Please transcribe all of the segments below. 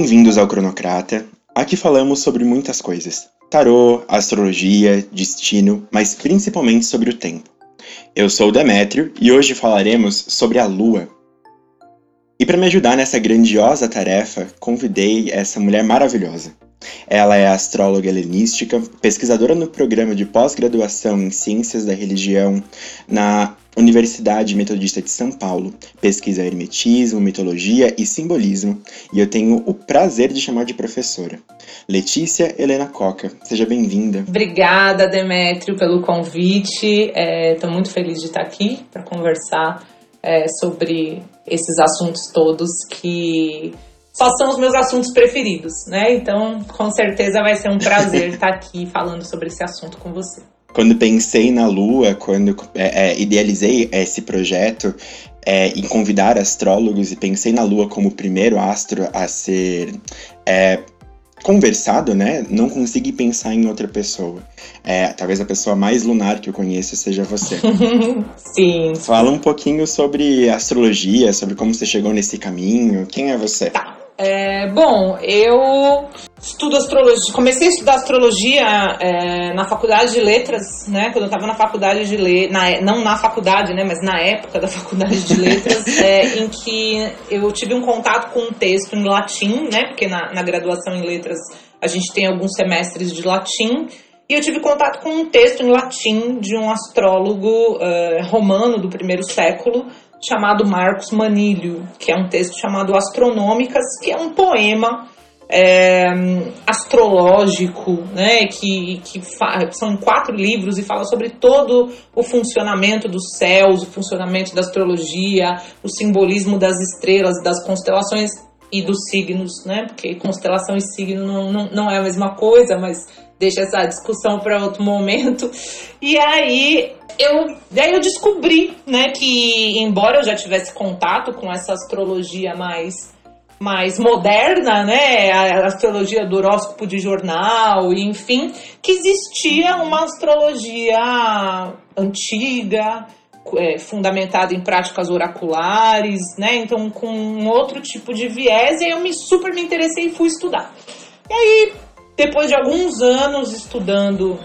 Bem-vindos ao Cronocrata. Aqui falamos sobre muitas coisas: tarô, astrologia, destino, mas principalmente sobre o tempo. Eu sou o Demétrio e hoje falaremos sobre a Lua. E para me ajudar nessa grandiosa tarefa, convidei essa mulher maravilhosa. Ela é astróloga helenística, pesquisadora no programa de pós-graduação em Ciências da Religião na Universidade Metodista de São Paulo, pesquisa hermetismo, mitologia e simbolismo, e eu tenho o prazer de chamar de professora. Letícia Helena Coca, seja bem-vinda. Obrigada, Demétrio, pelo convite. Estou é, muito feliz de estar aqui para conversar é, sobre esses assuntos todos que só são os meus assuntos preferidos, né? Então, com certeza vai ser um prazer estar aqui falando sobre esse assunto com você. Quando pensei na Lua, quando é, é, idealizei esse projeto é, em convidar astrólogos e pensei na Lua como o primeiro astro a ser é, conversado, né? Não consegui pensar em outra pessoa. É, talvez a pessoa mais lunar que eu conheço seja você. Sim. Fala um pouquinho sobre astrologia, sobre como você chegou nesse caminho. Quem é você? Tá. É, bom, eu estudo astrologia. Comecei a estudar astrologia é, na faculdade de letras, né? Quando eu estava na faculdade de letras, não na faculdade, né? Mas na época da faculdade de letras, é, em que eu tive um contato com um texto em latim, né? Porque na, na graduação em letras a gente tem alguns semestres de latim. E eu tive contato com um texto em latim de um astrólogo uh, romano do primeiro século, chamado Marcos Manilho, que é um texto chamado Astronômicas, que é um poema é, astrológico, né, que, que são quatro livros e fala sobre todo o funcionamento dos céus, o funcionamento da astrologia, o simbolismo das estrelas, das constelações e dos signos, né, porque constelação e signo não, não, não é a mesma coisa, mas deixa essa discussão para outro momento. E aí eu, daí eu descobri, né, que embora eu já tivesse contato com essa astrologia mais mais moderna, né, a astrologia do horóscopo de jornal, enfim, que existia uma astrologia antiga, é, fundamentada em práticas oraculares, né, então com um outro tipo de viés, e aí eu me super me interessei e fui estudar. E aí, depois de alguns anos estudando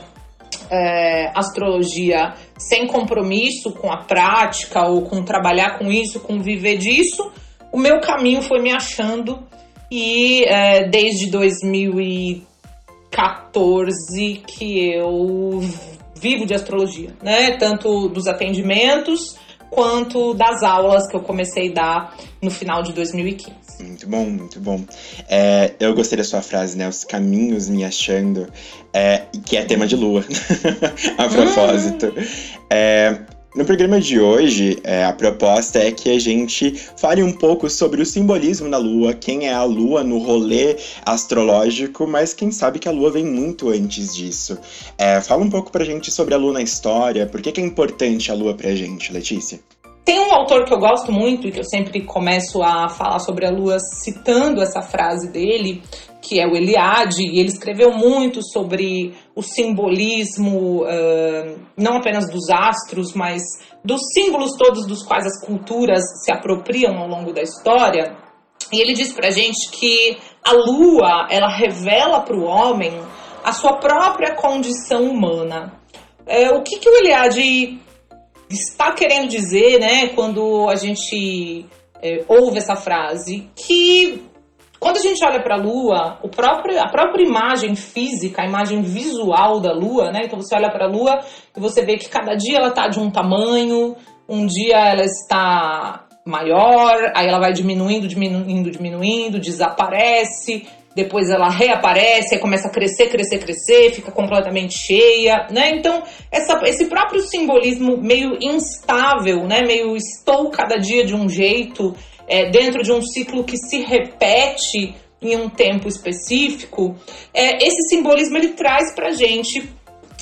é, astrologia sem compromisso com a prática ou com trabalhar com isso, com viver disso, o meu caminho foi me achando e é, desde 2014 que eu vivo de astrologia, né? Tanto dos atendimentos quanto das aulas que eu comecei a dar no final de 2015. Muito bom, muito bom. É, eu gostei da sua frase, né? Os caminhos me achando, é, que é tema de lua, a propósito. É, no programa de hoje, é, a proposta é que a gente fale um pouco sobre o simbolismo da Lua, quem é a Lua no rolê astrológico, mas quem sabe que a Lua vem muito antes disso. É, fala um pouco pra gente sobre a Lua na história, por que, que é importante a Lua pra gente, Letícia? Tem um autor que eu gosto muito e que eu sempre começo a falar sobre a Lua citando essa frase dele, que é o Eliade, e ele escreveu muito sobre o simbolismo, uh, não apenas dos astros, mas dos símbolos todos dos quais as culturas se apropriam ao longo da história. E ele diz pra gente que a lua, ela revela para o homem a sua própria condição humana. É, o que, que o Eliade está querendo dizer, né, quando a gente é, ouve essa frase? Que quando a gente olha para a Lua, o próprio, a própria imagem física, a imagem visual da Lua, né? Então você olha para a Lua e você vê que cada dia ela está de um tamanho, um dia ela está maior, aí ela vai diminuindo, diminuindo, diminuindo, desaparece, depois ela reaparece, começa a crescer, crescer, crescer, fica completamente cheia, né? Então, essa, esse próprio simbolismo meio instável, né? Meio estou cada dia de um jeito, é, dentro de um ciclo que se repete em um tempo específico, é, esse simbolismo ele traz pra gente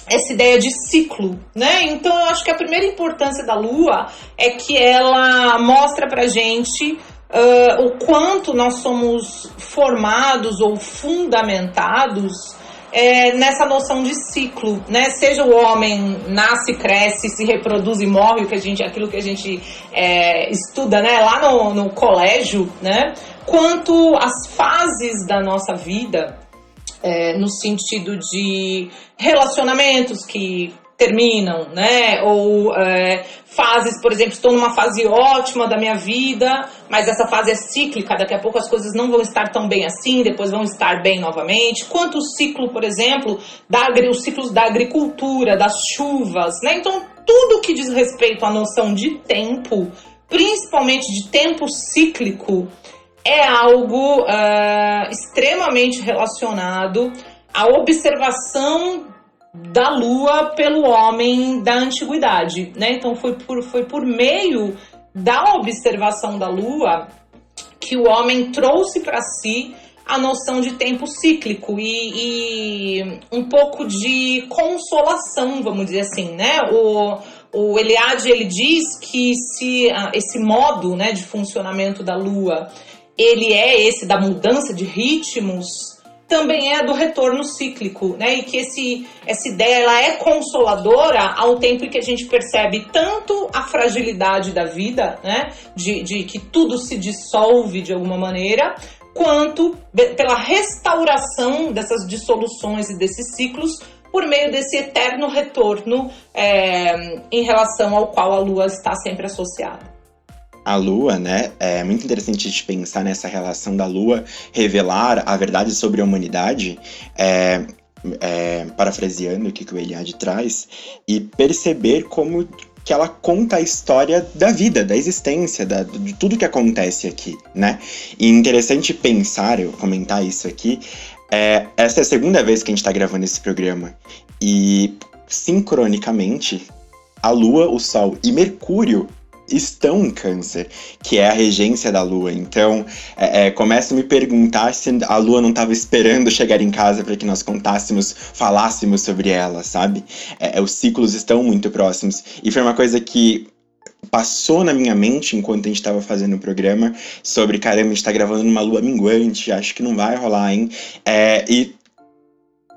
essa ideia de ciclo, né? Então eu acho que a primeira importância da Lua é que ela mostra pra gente uh, o quanto nós somos formados ou fundamentados é, nessa noção de ciclo, né? Seja o homem nasce, cresce, se reproduz e morre, que a gente, aquilo que a gente é, estuda, né? Lá no, no colégio, né? quanto as fases da nossa vida, é, no sentido de relacionamentos que terminam, né? Ou é, fases, por exemplo, estou numa fase ótima da minha vida, mas essa fase é cíclica, daqui a pouco as coisas não vão estar tão bem assim, depois vão estar bem novamente. Quanto o ciclo, por exemplo, da, os ciclos da agricultura, das chuvas, né? Então, tudo que diz respeito à noção de tempo, principalmente de tempo cíclico, é algo uh, extremamente relacionado à observação da Lua pelo homem da antiguidade, né? Então foi por, foi por meio da observação da Lua que o homem trouxe para si a noção de tempo cíclico e, e, um pouco de consolação, vamos dizer assim, né? O, o Eliade ele diz que se esse modo, né, de funcionamento da Lua, ele é esse da mudança de ritmos também é do retorno cíclico, né? E que esse, essa ideia ela é consoladora ao tempo que a gente percebe tanto a fragilidade da vida, né? De, de que tudo se dissolve de alguma maneira, quanto pela restauração dessas dissoluções e desses ciclos por meio desse eterno retorno é, em relação ao qual a Lua está sempre associada a Lua, né? É muito interessante de pensar nessa relação da Lua revelar a verdade sobre a humanidade. É, é, parafraseando o que o Eliade traz, e perceber como que ela conta a história da vida, da existência, da, de tudo que acontece aqui, né? E interessante pensar, eu comentar isso aqui, é, essa é a segunda vez que a gente tá gravando esse programa, e sincronicamente, a Lua, o Sol e Mercúrio estão em câncer, que é a regência da lua. Então, é, é, começo a me perguntar se a lua não estava esperando chegar em casa para que nós contássemos, falássemos sobre ela, sabe? É, é, os ciclos estão muito próximos. E foi uma coisa que passou na minha mente enquanto a gente estava fazendo o programa sobre caramba, a gente tá gravando numa lua minguante, acho que não vai rolar, hein? É, e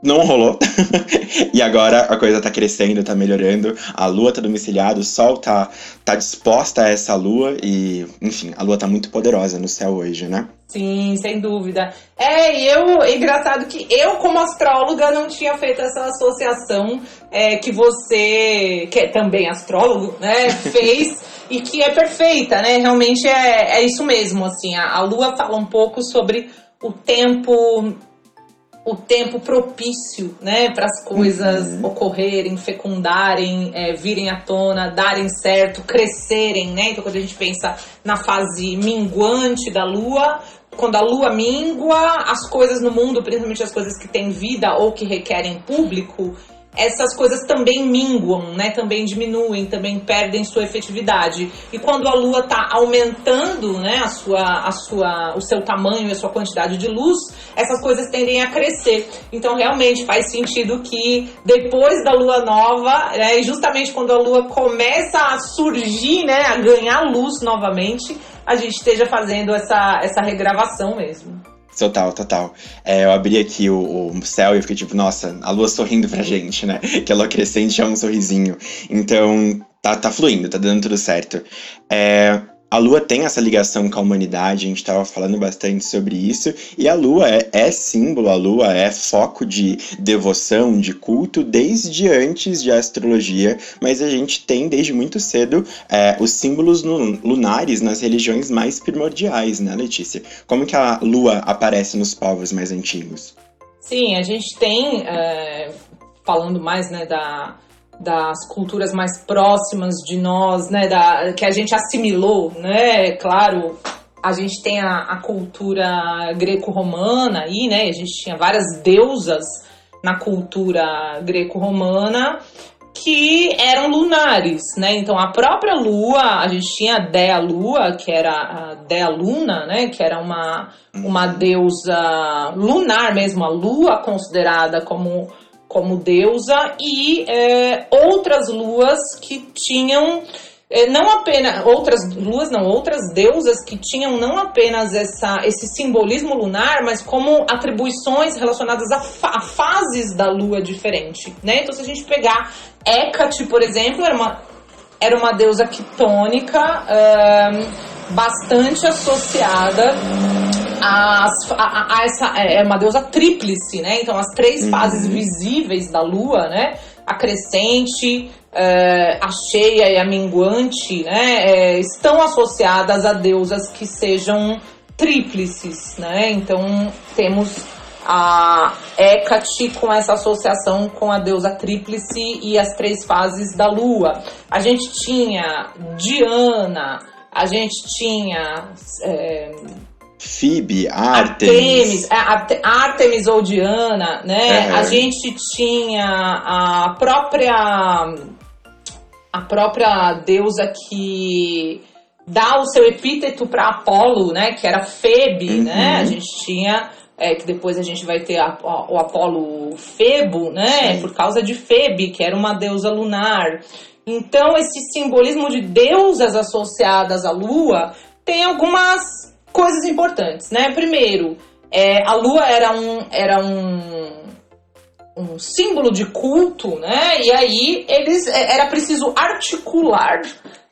não rolou. e agora a coisa tá crescendo, tá melhorando. A lua tá domiciliada, o sol tá, tá disposta a essa lua e, enfim, a lua tá muito poderosa no céu hoje, né? Sim, sem dúvida. É, e eu, é engraçado que eu, como astróloga, não tinha feito essa associação é, que você, que é também astrólogo, né, fez e que é perfeita, né? Realmente é, é isso mesmo, assim. A, a lua fala um pouco sobre o tempo o tempo propício, né, para as coisas uhum. ocorrerem, fecundarem, é, virem à tona, darem certo, crescerem, né? Então, quando a gente pensa na fase minguante da Lua, quando a Lua mingua, as coisas no mundo, principalmente as coisas que têm vida ou que requerem público, essas coisas também minguam, né? Também diminuem, também perdem sua efetividade. E quando a Lua está aumentando, né, a sua, a sua, o seu tamanho e a sua quantidade de luz, essas coisas tendem a crescer. Então, realmente faz sentido que depois da Lua nova, né, e justamente quando a Lua começa a surgir, né, a ganhar luz novamente, a gente esteja fazendo essa, essa regravação mesmo. Total, total. É, eu abri aqui o, o, céu e fiquei tipo, nossa, a lua sorrindo pra gente, né? Que a lua crescente é um sorrisinho. Então, tá, tá fluindo, tá dando tudo certo. É, a Lua tem essa ligação com a humanidade, a gente estava falando bastante sobre isso, e a Lua é, é, símbolo, a Lua é foco de devoção, de culto, desde antes de astrologia, mas a gente tem desde muito cedo é, os símbolos lunares nas religiões mais primordiais, né, Letícia? Como que a Lua aparece nos povos mais antigos? Sim, a gente tem, é, falando mais né, da das culturas mais próximas de nós, né, da, que a gente assimilou, né, claro, a gente tem a, a cultura greco-romana aí, né, a gente tinha várias deusas na cultura greco-romana que eram lunares, né, então a própria lua, a gente tinha a Dea Lua, que era a Dea Luna, né, que era uma, uma deusa lunar mesmo, a lua considerada como como deusa e é, outras luas que tinham é, não apenas outras luas não outras deusas que tinham não apenas essa esse simbolismo lunar mas como atribuições relacionadas a, fa a fases da lua diferente né? Então se a gente pegar Hecate por exemplo era uma era uma deusa quitônica bastante associada as, a, a, essa, é uma deusa tríplice, né? Então as três uhum. fases visíveis da lua, né? A crescente, é, a cheia e a minguante, né? É, estão associadas a deusas que sejam tríplices, né? Então temos a Hecate com essa associação com a deusa tríplice e as três fases da lua. A gente tinha Diana, a gente tinha. É, Phoebe, Artemis. Artemis, é, Artemis ou Diana, né? A gente tinha a própria. A própria deusa que dá o seu epíteto para Apolo, né? Que era Febe, uhum. né? A gente tinha é, que depois a gente vai ter a, a, o Apolo Febo, né? Sim. Por causa de Febe, que era uma deusa lunar. Então, esse simbolismo de deusas associadas à lua tem algumas coisas importantes, né? Primeiro, é, a lua era um, era um, um símbolo de culto, né? E aí eles é, era preciso articular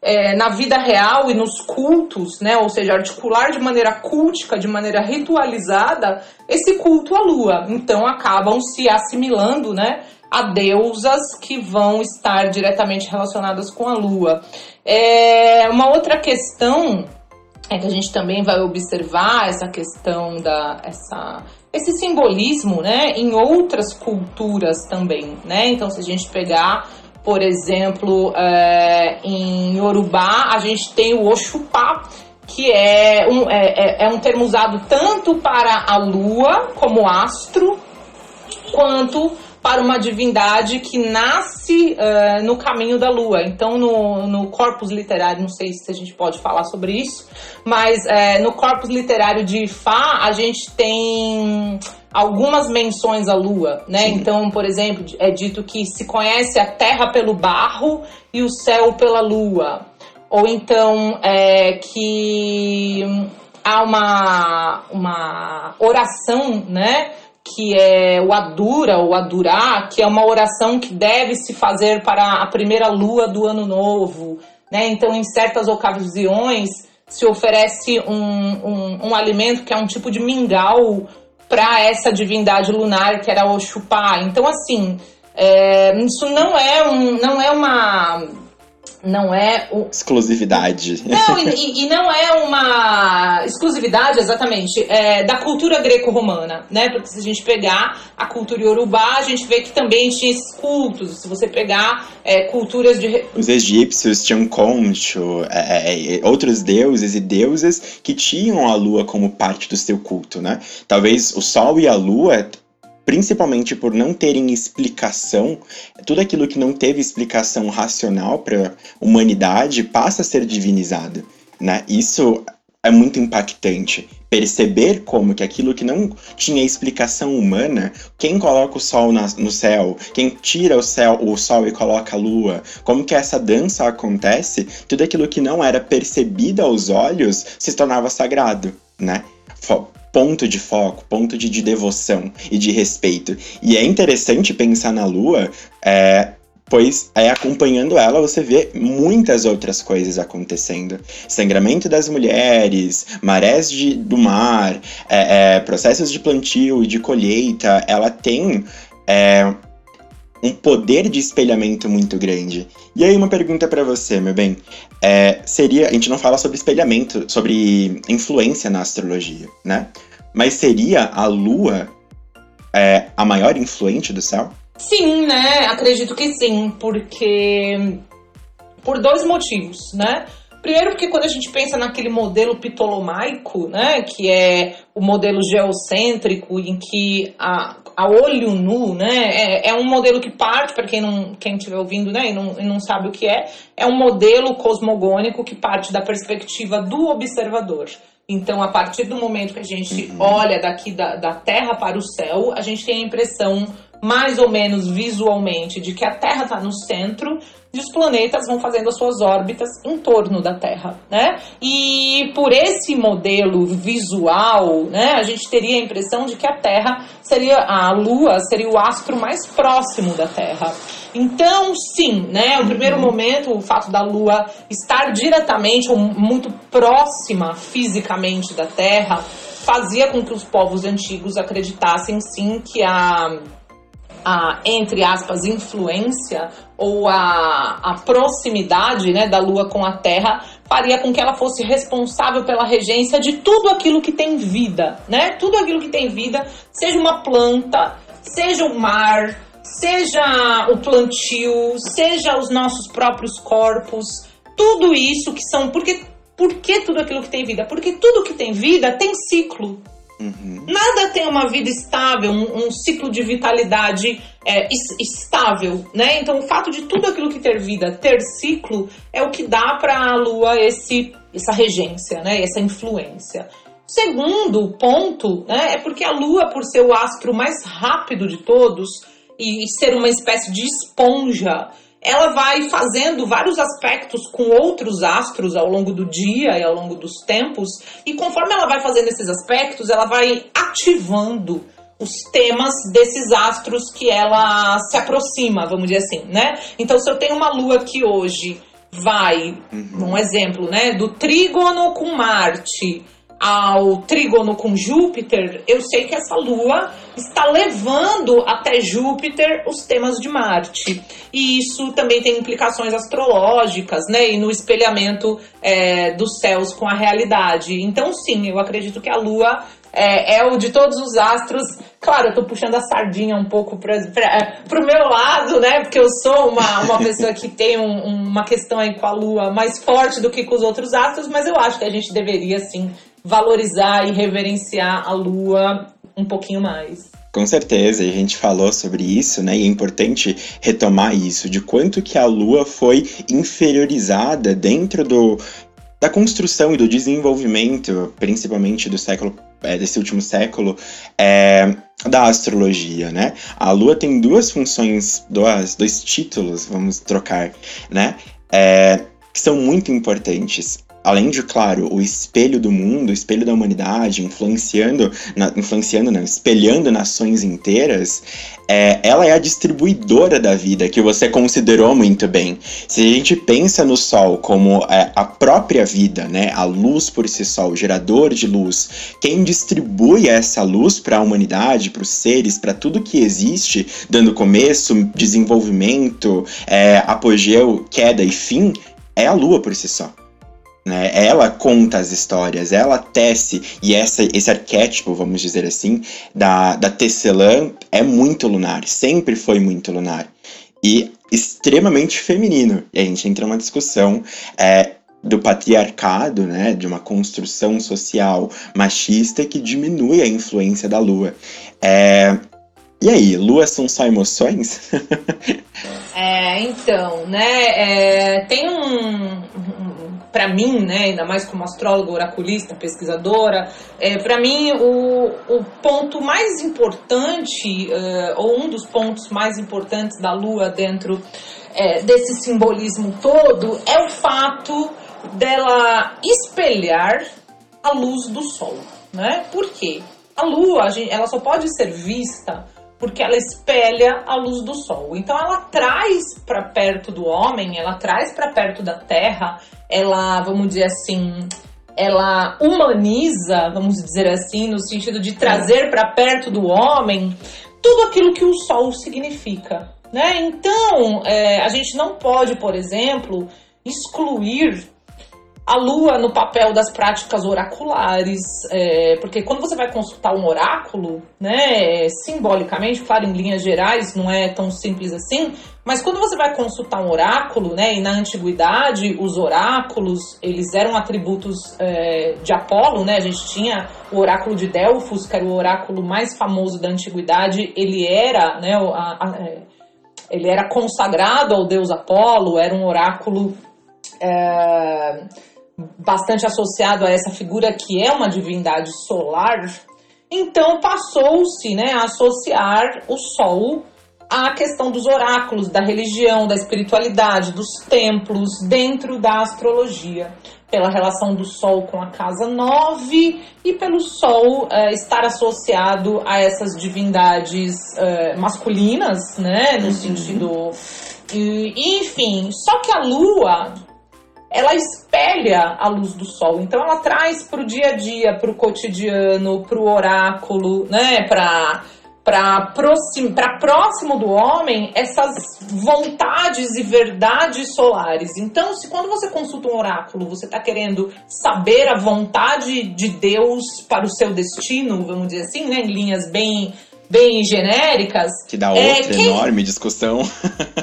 é, na vida real e nos cultos, né? Ou seja, articular de maneira cultica, de maneira ritualizada, esse culto à lua. Então acabam se assimilando, né? A deusas que vão estar diretamente relacionadas com a lua. É, uma outra questão é que a gente também vai observar essa questão da essa esse simbolismo, né, em outras culturas também, né? Então, se a gente pegar por exemplo, é, em Yorubá, a gente tem o Oxupá, que é um, é, é, é um termo usado tanto para a lua como astro, quanto para uma divindade que nasce uh, no caminho da lua. Então, no, no corpus literário, não sei se a gente pode falar sobre isso, mas uh, no corpus literário de Ifá, a gente tem algumas menções à lua, né? Sim. Então, por exemplo, é dito que se conhece a terra pelo barro e o céu pela lua. Ou então é, que há uma, uma oração, né? Que é o Adura, ou Adurá, que é uma oração que deve se fazer para a primeira lua do ano novo, né? Então, em certas ocasiões, se oferece um, um, um alimento que é um tipo de mingau para essa divindade lunar que era Oxupá. Então, assim, é, isso não é, um, não é uma não é o... exclusividade. Não, e, e, não é uma exclusividade exatamente é, da cultura greco-romana, né? Porque se a gente pegar a cultura iorubá, a gente vê que também tinha esses cultos. Se você pegar é, culturas de os egípcios tinham Concho, é, é, é, outros deuses e deusas que tinham a lua como parte do seu culto, né? Talvez o sol e a lua principalmente por não terem explicação, tudo aquilo que não teve explicação racional para a humanidade passa a ser divinizado, né? Isso é muito impactante. Perceber como que aquilo que não tinha explicação humana, quem coloca o sol na, no céu, quem tira o céu, o sol e coloca a lua, como que essa dança acontece, tudo aquilo que não era percebido aos olhos se tornava sagrado, né? Ponto de foco, ponto de, de devoção e de respeito. E é interessante pensar na Lua, é, pois é acompanhando ela você vê muitas outras coisas acontecendo. Sangramento das mulheres, marés de, do mar, é, é, processos de plantio e de colheita, ela tem é, um poder de espelhamento muito grande. E aí uma pergunta para você, meu bem, é, seria, a gente não fala sobre espelhamento, sobre influência na astrologia, né? Mas seria a Lua é, a maior influente do céu? Sim, né? Acredito que sim, porque por dois motivos, né? Primeiro, porque quando a gente pensa naquele modelo ptolomaico, né, que é o modelo geocêntrico, em que a, a olho nu, né, é, é um modelo que parte, para quem não quem estiver ouvindo né, e, não, e não sabe o que é, é um modelo cosmogônico que parte da perspectiva do observador. Então, a partir do momento que a gente uhum. olha daqui da, da Terra para o céu, a gente tem a impressão mais ou menos visualmente de que a Terra está no centro e os planetas vão fazendo as suas órbitas em torno da Terra, né? E por esse modelo visual, né, a gente teria a impressão de que a Terra seria a Lua seria o astro mais próximo da Terra. Então, sim, né? No primeiro uhum. momento, o fato da Lua estar diretamente ou muito próxima fisicamente da Terra fazia com que os povos antigos acreditassem sim que a a, entre aspas, influência ou a, a proximidade né, da Lua com a Terra faria com que ela fosse responsável pela regência de tudo aquilo que tem vida, né? Tudo aquilo que tem vida, seja uma planta, seja o mar, seja o plantio, seja os nossos próprios corpos, tudo isso que são. Porque, por que tudo aquilo que tem vida? Porque tudo que tem vida tem ciclo. Uhum. Nada tem uma vida estável, um, um ciclo de vitalidade é, estável, né? Então, o fato de tudo aquilo que ter vida ter ciclo é o que dá para a Lua esse, essa regência, né? Essa influência. Segundo ponto, né, é porque a Lua, por ser o astro mais rápido de todos e, e ser uma espécie de esponja, ela vai fazendo vários aspectos com outros astros ao longo do dia e ao longo dos tempos, e conforme ela vai fazendo esses aspectos, ela vai ativando os temas desses astros que ela se aproxima, vamos dizer assim, né? Então, se eu tenho uma lua que hoje vai, uhum. um exemplo, né, do trígono com Marte ao trígono com Júpiter, eu sei que essa lua está levando até Júpiter os temas de Marte. E isso também tem implicações astrológicas, né? E no espelhamento é, dos céus com a realidade. Então, sim, eu acredito que a lua é, é, o de todos os astros. Claro, eu tô puxando a sardinha um pouco para o meu lado, né? Porque eu sou uma, uma pessoa que tem um, uma questão aí com a Lua mais forte do que com os outros astros, mas eu acho que a gente deveria, sim, valorizar e reverenciar a lua um pouquinho mais. Com certeza, a gente falou sobre isso, né? E é importante retomar isso, de quanto que a Lua foi inferiorizada dentro do, da construção e do desenvolvimento, principalmente do século é, desse último século, é, da astrologia, né? A Lua tem duas funções, dois, dois títulos, vamos trocar, né? É, que são muito importantes além de, claro, o espelho do mundo, o espelho da humanidade, influenciando, na, influenciando, não, espelhando nações inteiras, é, ela é a distribuidora da vida, que você considerou muito bem. Se a gente pensa no Sol como é, a própria vida, né, a luz por si só, o gerador de luz, quem distribui essa luz para a humanidade, para os seres, para tudo que existe, dando começo, desenvolvimento, é, apogeu, queda e fim, é a Lua por si só. Né? Ela conta as histórias, ela tece, e essa, esse arquétipo, vamos dizer assim, da, da tecelã é muito lunar, sempre foi muito lunar. E extremamente feminino. E a gente entra numa discussão é, do patriarcado, né, de uma construção social machista que diminui a influência da lua. É, e aí, lua são só emoções? é, então, né, é, tem um, para mim, né, ainda mais como astróloga, oraculista, pesquisadora, é, para mim o, o ponto mais importante, uh, ou um dos pontos mais importantes da Lua dentro é, desse simbolismo todo, é o fato dela espelhar a luz do Sol, né? Por quê? A Lua, ela só pode ser vista porque ela espelha a luz do sol. Então ela traz para perto do homem, ela traz para perto da terra, ela, vamos dizer assim, ela humaniza, vamos dizer assim, no sentido de trazer para perto do homem tudo aquilo que o sol significa. Né? Então, é, a gente não pode, por exemplo, excluir a lua no papel das práticas oraculares, é, porque quando você vai consultar um oráculo, né, simbolicamente, claro, em linhas gerais, não é tão simples assim, mas quando você vai consultar um oráculo, né, e na antiguidade os oráculos, eles eram atributos é, de Apolo, né, a gente tinha o oráculo de Delfos, que era o oráculo mais famoso da antiguidade, ele era, né, a, a, é, ele era consagrado ao deus Apolo, era um oráculo... É, bastante associado a essa figura que é uma divindade solar, então passou-se né, a associar o Sol à questão dos oráculos, da religião, da espiritualidade, dos templos dentro da astrologia, pela relação do Sol com a casa 9 e pelo Sol uh, estar associado a essas divindades uh, masculinas, né, no uhum. sentido. E, enfim, só que a Lua ela espelha a luz do sol. Então ela traz para o dia a dia, para o cotidiano, para o oráculo, né? Para para próximo, próximo do homem essas vontades e verdades solares. Então, se quando você consulta um oráculo, você está querendo saber a vontade de Deus para o seu destino, vamos dizer assim, né, em linhas bem bem genéricas. Que dá é, outra é, quem, enorme discussão.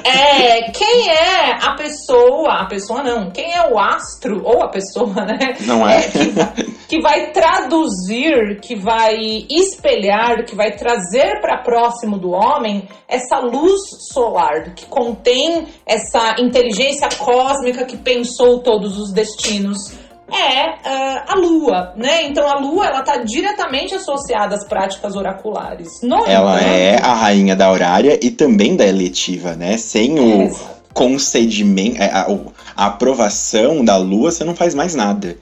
É, quem é a pessoa, a pessoa não, quem é o astro, ou a pessoa, né? Não é? é que, que, vai traduzir, que vai espelhar, que vai trazer para próximo do homem essa luz solar, que contém essa inteligência cósmica que pensou todos os destinos é uh, a Lua, né? Então a Lua ela está diretamente associada às práticas oraculares. No ela entanto, é a rainha da horária e também da eletiva, né? Sem o é, concedimento, a, a, aprovação da Lua, você não faz mais nada.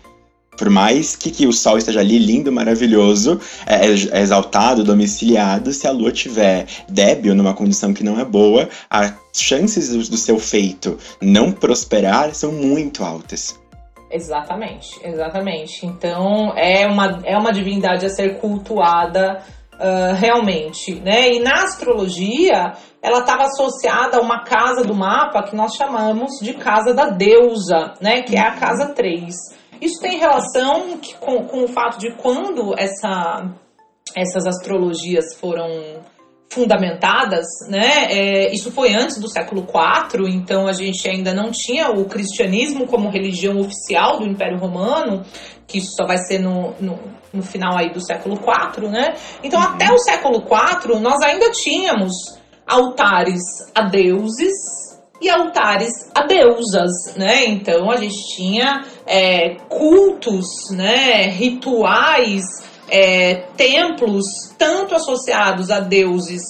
Por mais que, que o Sol esteja ali lindo, maravilhoso, é, é exaltado, domiciliado, se a Lua tiver débil, numa condição que não é boa, as chances do, do seu feito não prosperar são muito altas. Exatamente, exatamente. Então é uma, é uma divindade a ser cultuada uh, realmente, né? E na astrologia ela estava associada a uma casa do mapa que nós chamamos de casa da deusa, né? Que é a casa 3. Isso tem relação que, com, com o fato de quando essa, essas astrologias foram fundamentadas, né? É, isso foi antes do século IV, então a gente ainda não tinha o cristianismo como religião oficial do Império Romano, que isso só vai ser no, no, no final aí do século IV, né? Então uhum. até o século IV nós ainda tínhamos altares a deuses e altares a deusas, né? Então a gente tinha é, cultos, né? Rituais é, templos tanto associados a deuses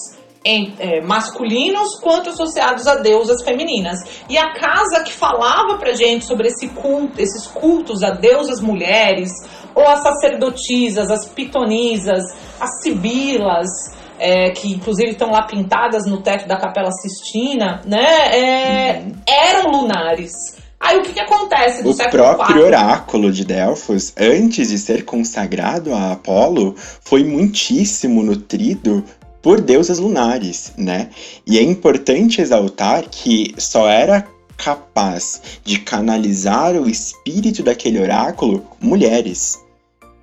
em, é, masculinos quanto associados a deusas femininas. E a casa que falava pra gente sobre esse culto, esses cultos a deusas mulheres, ou as sacerdotisas, as pitonisas, as sibilas, é, que inclusive estão lá pintadas no teto da Capela Sistina, né? É, uhum. Eram lunares. Aí o que, que acontece no o século próprio oráculo de Delfos, antes de ser consagrado a Apolo, foi muitíssimo nutrido por deusas lunares, né? E é importante exaltar que só era capaz de canalizar o espírito daquele oráculo mulheres.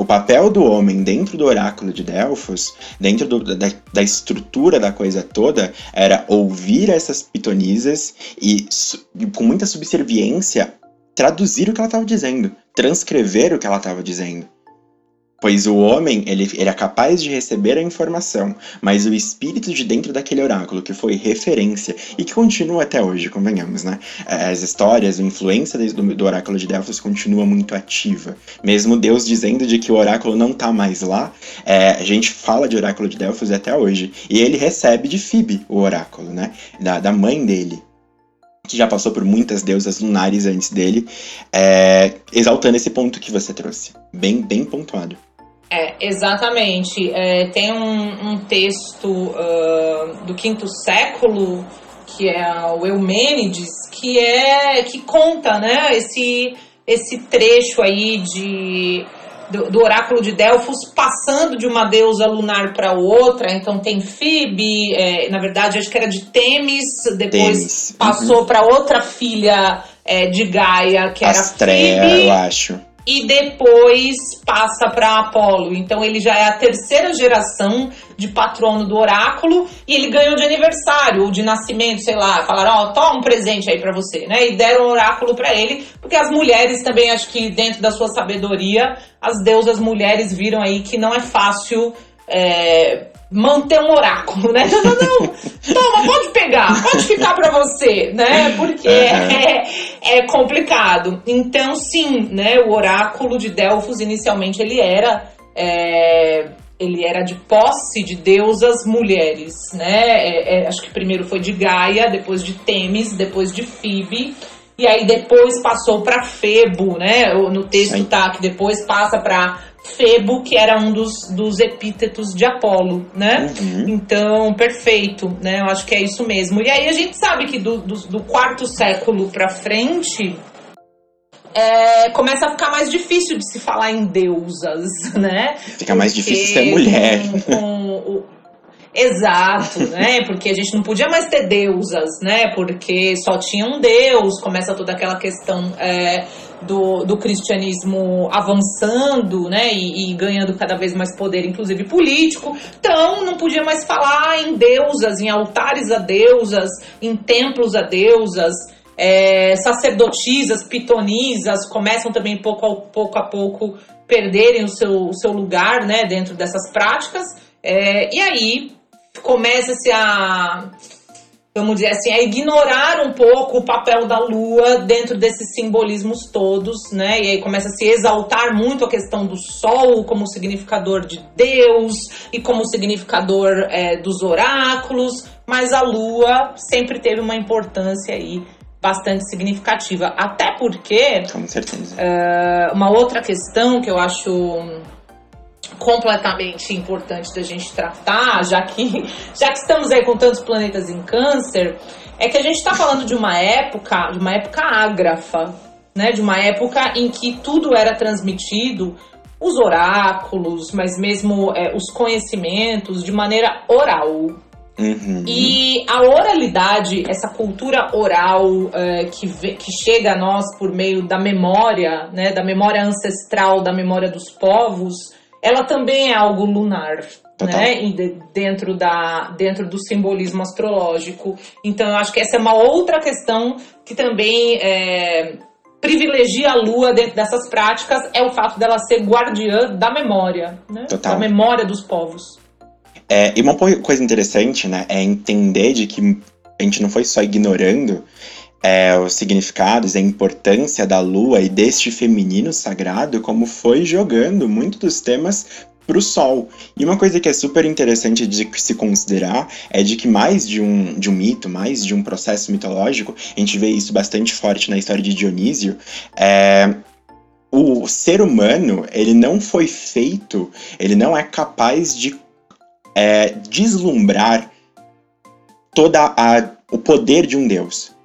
O papel do homem dentro do oráculo de Delfos, dentro do, da, da, estrutura da coisa toda, era ouvir essas pitonisas e, com muita subserviência, traduzir o que ela estava dizendo, transcrever o que ela estava dizendo. Pois o homem, ele, ele é capaz de receber a informação, mas o espírito de dentro daquele oráculo, que foi referência e que continua até hoje, convenhamos, né? As histórias, a influência do, do oráculo de Delfos continua muito ativa. Mesmo Deus dizendo de que o oráculo não tá mais lá, é, a gente fala de oráculo de Delfos até hoje. E ele recebe de Fibe o oráculo, né? Da, da mãe dele que já passou por muitas deusas lunares antes dele, é, exaltando esse ponto que você trouxe. Bem, bem pontuado. É, exatamente. É, tem um, um texto uh, do quinto século, que é o Eumênides, que é que conta né, esse, esse trecho aí de, do, do, oráculo de Delfos passando de uma deusa lunar para outra. Então tem Fibe, é, na verdade acho que era de Temis, depois Temis. passou uhum. para outra filha é, de Gaia, que Astrea, era Fibe. eu acho e depois passa para Apolo. Então ele já é a terceira geração de patrono do oráculo e ele ganhou de aniversário ou de nascimento, sei lá, falaram, ó, oh, toma um presente aí para você, né? E deram o oráculo para ele, porque as mulheres também acho que dentro da sua sabedoria, as deusas mulheres viram aí que não é fácil é, manter um oráculo, né? Não, não, não. Toma, pode pegar, pode ficar para você, né? Porque é, é, complicado. Então, sim, né? O oráculo de Delfos inicialmente ele era é, ele era de posse de deusas mulheres, né? É, é, acho que primeiro foi de Gaia, depois de Temis, depois de Fibe. E aí depois passou para Febo, né? No texto tá que depois passa para Febo, que era um dos, dos epítetos de Apolo, né? Uhum. Então, perfeito, né? Eu acho que é isso mesmo. E aí a gente sabe que do, do, do quarto século para frente, é, começa a ficar mais difícil de se falar em deusas, né? Fica mais difícil ser mulher. Com, com Exato, né? Porque a gente não podia mais ter deusas, né? Porque só tinha um deus, começa toda aquela questão é, do, do cristianismo avançando, né? E, e, ganhando cada vez mais poder, inclusive político. Então, não podia mais falar em deusas, em altares a deusas, em templos a deusas. É, sacerdotisas, pitonisas começam também pouco a pouco, a pouco perderem o seu, o seu lugar né, dentro dessas práticas. É, e aí começa-se a, vamos dizer assim, a ignorar um pouco o papel da lua dentro desses simbolismos todos, né? E aí começa a se exaltar muito a questão do sol como significador de Deus e como significador é, dos oráculos, mas a lua sempre teve uma importância aí bastante significativa. Até porque. Com certeza. Uh, uma outra questão que eu acho completamente importante da gente tratar, já que, já que estamos aí com tantos planetas em câncer, é que a gente está falando de uma época, de uma época ágrafa, né? De uma época em que tudo era transmitido, os oráculos, mas mesmo é, os conhecimentos, de maneira oral. Uhum. E a oralidade, essa cultura oral é, que, que chega a nós por meio da memória, né, da memória ancestral, da memória dos povos, ela também é algo lunar. Né, dentro, da, dentro do simbolismo astrológico. Então, eu acho que essa é uma outra questão que também é, privilegia a Lua dentro dessas práticas, é o fato dela ser guardiã da memória, né, da memória dos povos. É, e uma coisa interessante né, é entender de que a gente não foi só ignorando é, os significados, a importância da lua e deste feminino sagrado, como foi jogando muito dos temas para o Sol. E uma coisa que é super interessante de se considerar é de que mais de um, de um mito, mais de um processo mitológico, a gente vê isso bastante forte na história de Dionísio, é, o ser humano, ele não foi feito, ele não é capaz de é, deslumbrar toda a, o poder de um deus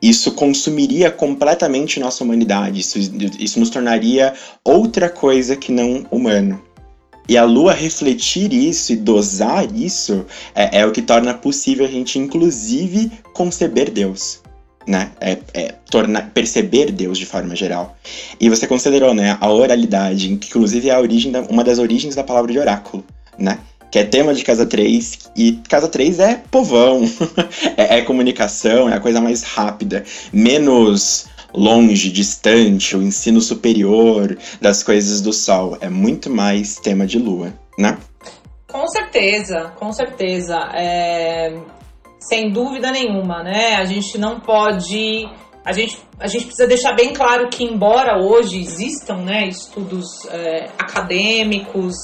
isso consumiria completamente nossa humanidade, isso, isso nos tornaria outra coisa que não humano. E a lua refletir isso e dosar isso é, é o que torna possível a gente, inclusive, conceber Deus. Né? É, é tornar, perceber Deus de forma geral. E você considerou né, a oralidade, inclusive é a origem da, uma das origens da palavra de oráculo. Né? Que é tema de Casa 3, e Casa 3 é povão, é, é, comunicação, é a coisa mais rápida, menos longe, distante, o ensino superior das coisas do Sol, é muito mais tema de Lua, né? Com certeza, com certeza, é... sem dúvida nenhuma, né? A gente não pode a gente, a gente precisa deixar bem claro que, embora hoje existam né, estudos é, acadêmicos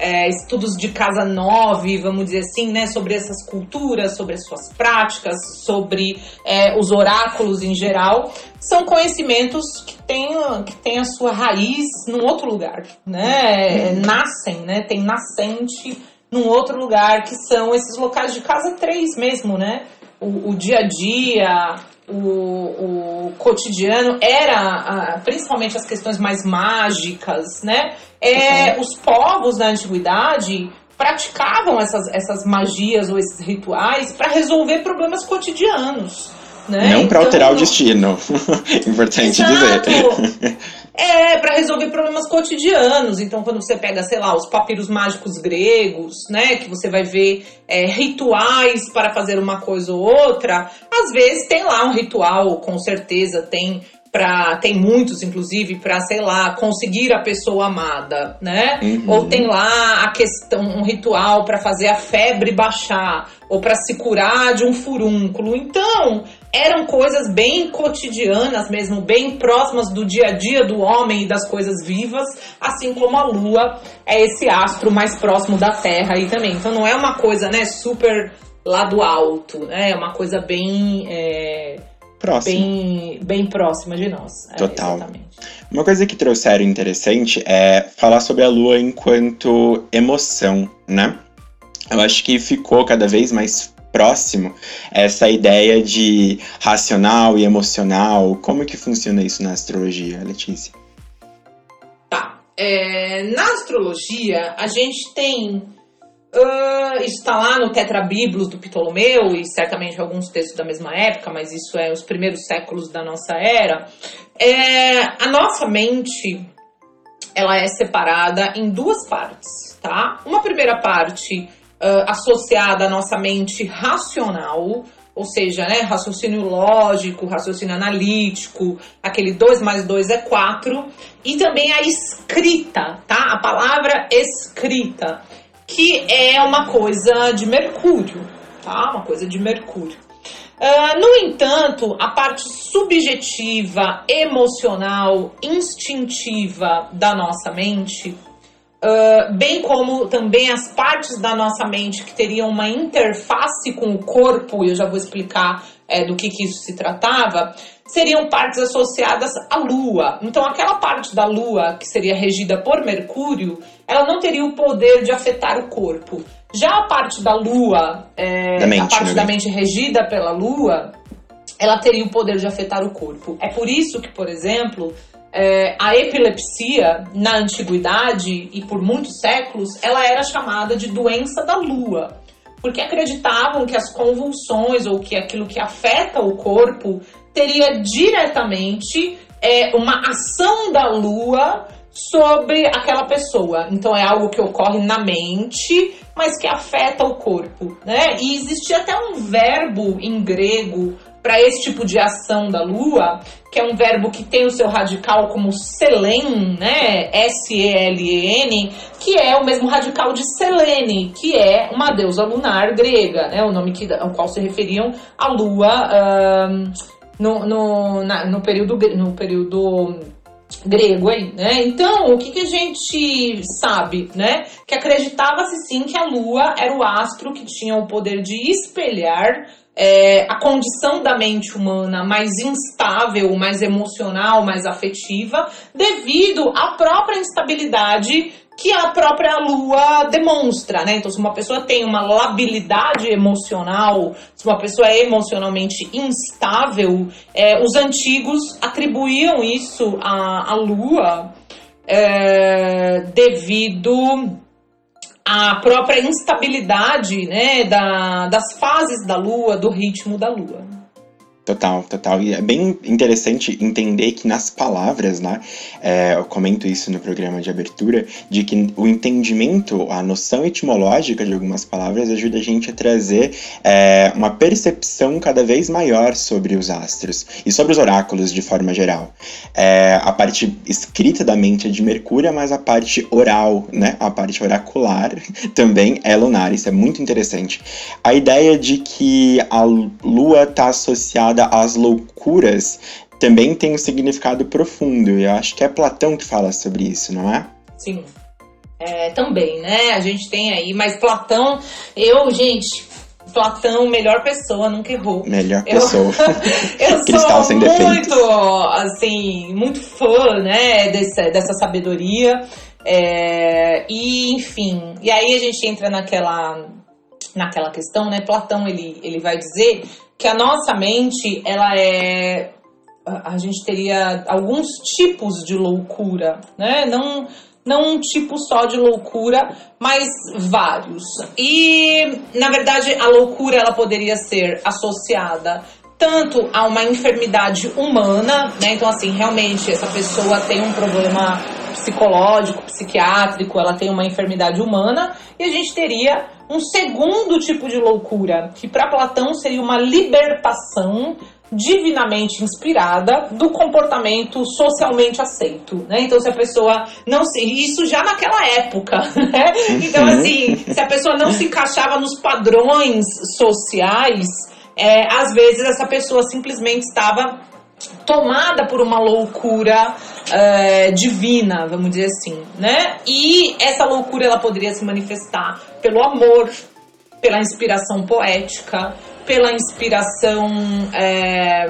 é, estudos de casa nove, vamos dizer assim, né, sobre essas culturas, sobre as suas práticas, sobre é, os oráculos em geral, são conhecimentos que têm, que têm a sua raiz num outro lugar, né? Nascem, né? Tem nascente num outro lugar, que são esses locais de casa três mesmo, né? O, o dia a dia, o, o cotidiano era principalmente as questões mais mágicas, né? É, os povos da antiguidade praticavam essas, essas magias ou esses rituais para resolver problemas cotidianos. Né? Não para alterar o então, destino. Importante Exato. dizer. É, para resolver problemas cotidianos. Então, quando você pega, sei lá, os papiros mágicos gregos, né, que você vai ver é, rituais para fazer uma coisa ou outra, às vezes tem lá um ritual, com certeza tem para tem muitos inclusive para sei lá conseguir a pessoa amada né uhum. ou tem lá a questão um ritual para fazer a febre baixar ou para se curar de um furúnculo então eram coisas bem cotidianas mesmo bem próximas do dia a dia do homem e das coisas vivas assim como a lua é esse astro mais próximo da terra aí também então não é uma coisa né super lá do alto né é uma coisa bem é, próxima. Bem, bem próxima de nós. É, Total. É, Uma coisa que trouxeram interessante é falar sobre a lua enquanto emoção, né? Eu acho que ficou cada vez mais próximo essa ideia de racional e emocional. Como que funciona isso na astrologia, Letícia? Tá. É, na astrologia, a gente tem. Uh, isso está lá no Tetrabiblos do Ptolomeu e certamente alguns textos da mesma época, mas isso é os primeiros séculos da nossa era. É, a nossa mente ela é separada em duas partes, tá? Uma primeira parte uh, associada à nossa mente racional, ou seja, né, raciocínio lógico, raciocínio analítico, aquele 2 mais 2 é 4, e também a escrita, tá? A palavra escrita, que é uma coisa de Mercúrio, tá? Uma coisa de Mercúrio. Uh, no entanto, a parte subjetiva, emocional, instintiva da nossa mente Uh, bem como também as partes da nossa mente que teriam uma interface com o corpo, e eu já vou explicar é, do que, que isso se tratava, seriam partes associadas à Lua. Então, aquela parte da Lua que seria regida por Mercúrio, ela não teria o poder de afetar o corpo. Já a parte da Lua, é, mente, a parte da mente regida pela Lua, ela teria o poder de afetar o corpo. É por isso que, por exemplo, é, a epilepsia na antiguidade e por muitos séculos ela era chamada de doença da lua, porque acreditavam que as convulsões ou que aquilo que afeta o corpo teria diretamente é, uma ação da lua sobre aquela pessoa. Então é algo que ocorre na mente, mas que afeta o corpo, né? E existia até um verbo em grego para esse tipo de ação da Lua, que é um verbo que tem o seu radical como Selen, né? S-E-L-E-N, que é o mesmo radical de Selene, que é uma deusa lunar grega, né? O nome que, ao qual se referiam a Lua no, no, na, no período, no período grego aí, né? Então, o que, que a gente sabe, né? Que acreditava-se sim que a Lua era o astro que tinha o poder de espelhar é, a condição da mente humana mais instável, mais emocional, mais afetiva, devido à própria instabilidade que a própria lua demonstra, né? Então, se uma pessoa tem uma labilidade emocional, se uma pessoa é emocionalmente instável, é, os antigos atribuíam isso à, à lua é, devido a própria instabilidade né, da, das fases da Lua, do ritmo da Lua. Total, total. E é bem interessante entender que nas palavras, né? É, eu comento isso no programa de abertura, de que o entendimento, a noção etimológica de algumas palavras ajuda a gente a trazer é, uma percepção cada vez maior sobre os astros e sobre os oráculos de forma geral. É, a parte escrita da mente é de Mercúrio, mas a parte oral, né? A parte oracular também é lunar. Isso é muito interessante. A ideia de que a Lua está associada ligada às loucuras também tem um significado profundo. E eu acho que é Platão que fala sobre isso, não é? Sim. É, também, né? A gente tem aí, mas Platão, eu, gente, Platão, melhor pessoa, nunca errou. Melhor pessoa. Eu, eu Cristal sou muito, assim, muito fã, né, desse, dessa sabedoria. É, e, enfim, e aí a gente entra naquela, naquela questão, né? Platão, ele, ele vai dizer que a nossa mente, ela é. A gente teria alguns tipos de loucura, né? Não, não um tipo só de loucura, mas vários. E, na verdade, a loucura ela poderia ser associada tanto a uma enfermidade humana, né? Então, assim, realmente essa pessoa tem um problema psicológico, psiquiátrico, ela tem uma enfermidade humana, e a gente teria um segundo tipo de loucura, que para Platão seria uma libertação divinamente inspirada do comportamento socialmente aceito, né? Então se a pessoa não se isso já naquela época, né? Então uhum. assim, se a pessoa não se encaixava nos padrões sociais, é, às vezes essa pessoa simplesmente estava tomada por uma loucura é, divina, vamos dizer assim, né? E essa loucura ela poderia se manifestar pelo amor, pela inspiração poética, pela inspiração, é,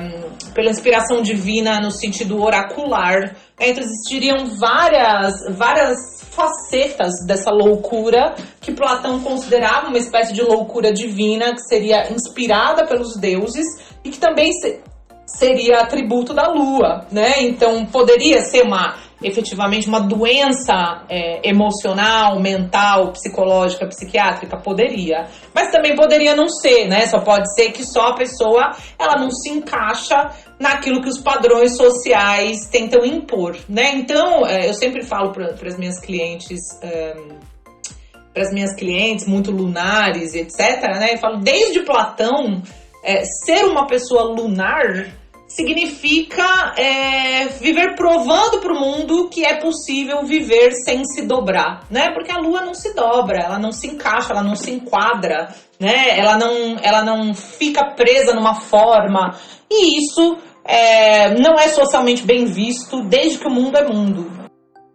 pela inspiração divina no sentido oracular. Então existiriam várias, várias facetas dessa loucura que Platão considerava uma espécie de loucura divina que seria inspirada pelos deuses e que também seria atributo da lua, né? Então poderia ser uma efetivamente uma doença é, emocional, mental, psicológica, psiquiátrica, poderia. Mas também poderia não ser, né? Só pode ser que só a pessoa ela não se encaixa naquilo que os padrões sociais tentam impor, né? Então, é, eu sempre falo para as minhas clientes. Um, para as minhas clientes muito lunares, etc., né? Eu falo, desde Platão, é, ser uma pessoa lunar significa é, viver provando para o mundo que é possível viver sem se dobrar, né? Porque a Lua não se dobra, ela não se encaixa, ela não se enquadra, né? Ela não, ela não fica presa numa forma e isso é, não é socialmente bem visto desde que o mundo é mundo.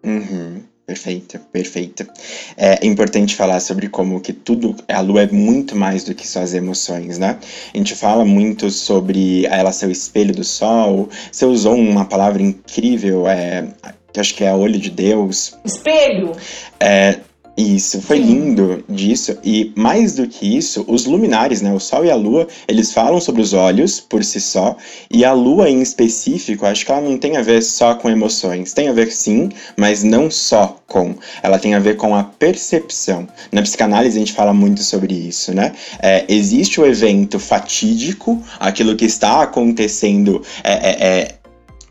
Uhum. Perfeita, perfeita. É importante falar sobre como que tudo, a lua é muito mais do que só as emoções, né? A gente fala muito sobre ela ser o espelho do sol. Você usou uma palavra incrível, é, que acho que é olho de Deus. Espelho. É, isso, foi Sim. lindo disso. E mais do que isso, os luminares, né? O Sol e a Lua, eles falam sobre os olhos por si só. E a Lua em específico, acho que ela não tem a ver só com emoções. Tem a ver sim, mas não só com. Ela tem a ver com a percepção. Na psicanálise a gente fala muito sobre isso, né? É, existe o evento fatídico, aquilo que está acontecendo é, é, é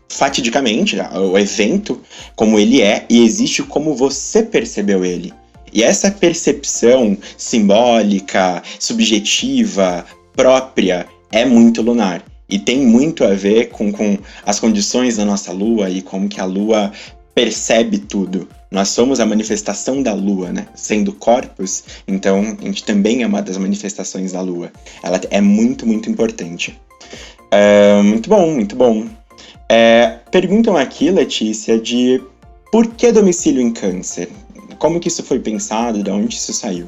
fatidicamente, o evento como ele é, e existe como você percebeu ele. E essa percepção simbólica, subjetiva, própria, é muito lunar. E tem muito a ver com, com as condições da nossa lua e como que a lua percebe tudo. Nós somos a manifestação da lua, né? Sendo corpos, então a gente também é uma das manifestações da lua. Ela é muito, muito importante. É, muito bom, muito bom. É, perguntam aqui, Letícia, de por que domicílio em câncer? Como que isso foi pensado, de onde isso saiu?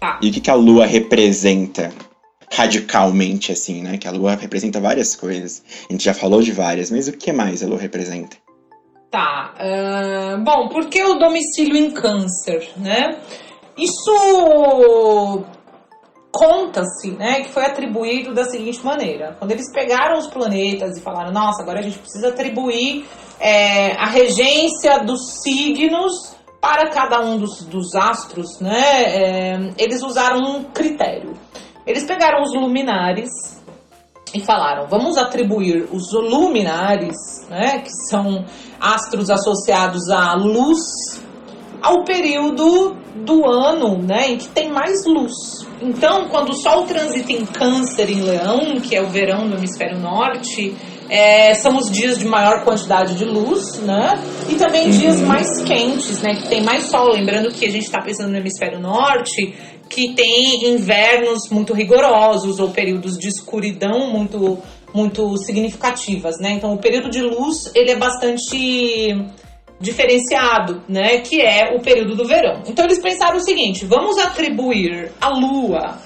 Tá. E o que, que a lua representa radicalmente, assim, né? Que a lua representa várias coisas. A gente já falou de várias, mas o que mais a lua representa? Tá. Uh, bom, por que o domicílio em câncer, né? Isso conta-se, né, que foi atribuído da seguinte maneira: quando eles pegaram os planetas e falaram, nossa, agora a gente precisa atribuir é, a regência dos signos para cada um dos, dos astros, né, é, eles usaram um critério. Eles pegaram os luminares e falaram: vamos atribuir os luminares, né, que são astros associados à luz, ao período do ano né, em que tem mais luz. Então, quando o Sol transita em Câncer, em Leão, que é o verão no hemisfério norte, é, são os dias de maior quantidade de luz, né? E também uhum. dias mais quentes, né? Que tem mais sol. Lembrando que a gente está pensando no hemisfério norte, que tem invernos muito rigorosos ou períodos de escuridão muito muito significativas, né? Então o período de luz ele é bastante diferenciado, né? Que é o período do verão. Então eles pensaram o seguinte: vamos atribuir a Lua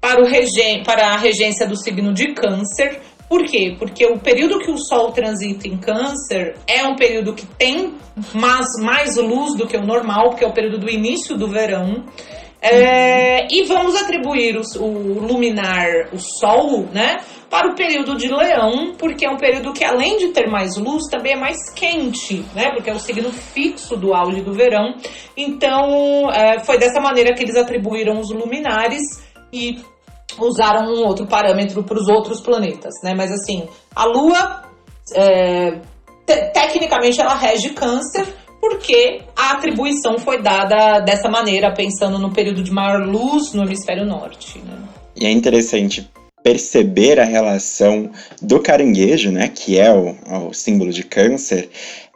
para, o regen para a regência do signo de Câncer por quê? Porque o período que o Sol transita em Câncer é um período que tem mais, mais luz do que o normal, porque é o período do início do verão. É, e vamos atribuir o, o, luminar, o Sol, né, para o período de Leão, porque é um período que, além de ter mais luz, também é mais quente, né, porque é o signo fixo do auge do verão. Então, é, foi dessa maneira que eles atribuíram os luminares e usaram um outro parâmetro para os outros planetas, né? Mas assim, a Lua, é, te tecnicamente, ela rege Câncer porque a atribuição foi dada dessa maneira, pensando no período de maior luz no hemisfério norte. Né? E é interessante perceber a relação do caranguejo, né, que é o, o símbolo de Câncer,